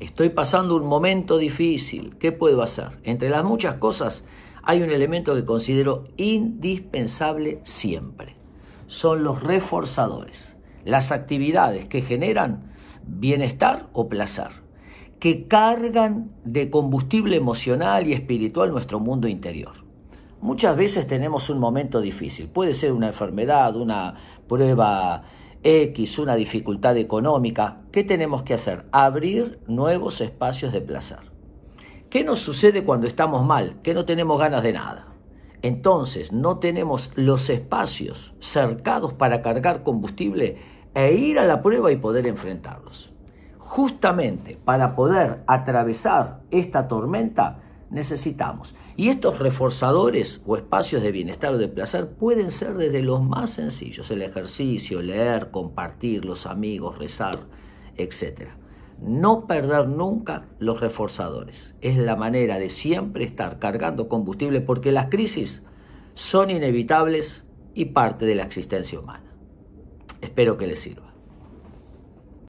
Estoy pasando un momento difícil. ¿Qué puedo hacer? Entre las muchas cosas hay un elemento que considero indispensable siempre. Son los reforzadores, las actividades que generan bienestar o placer, que cargan de combustible emocional y espiritual nuestro mundo interior. Muchas veces tenemos un momento difícil, puede ser una enfermedad, una prueba X, una dificultad económica, ¿qué tenemos que hacer? Abrir nuevos espacios de placer. ¿Qué nos sucede cuando estamos mal? Que no tenemos ganas de nada. Entonces no tenemos los espacios cercados para cargar combustible e ir a la prueba y poder enfrentarlos. Justamente para poder atravesar esta tormenta necesitamos. Y estos reforzadores o espacios de bienestar o de placer pueden ser desde los más sencillos, el ejercicio, leer, compartir, los amigos, rezar, etc. No perder nunca los reforzadores. Es la manera de siempre estar cargando combustible porque las crisis son inevitables y parte de la existencia humana. Espero que les sirva.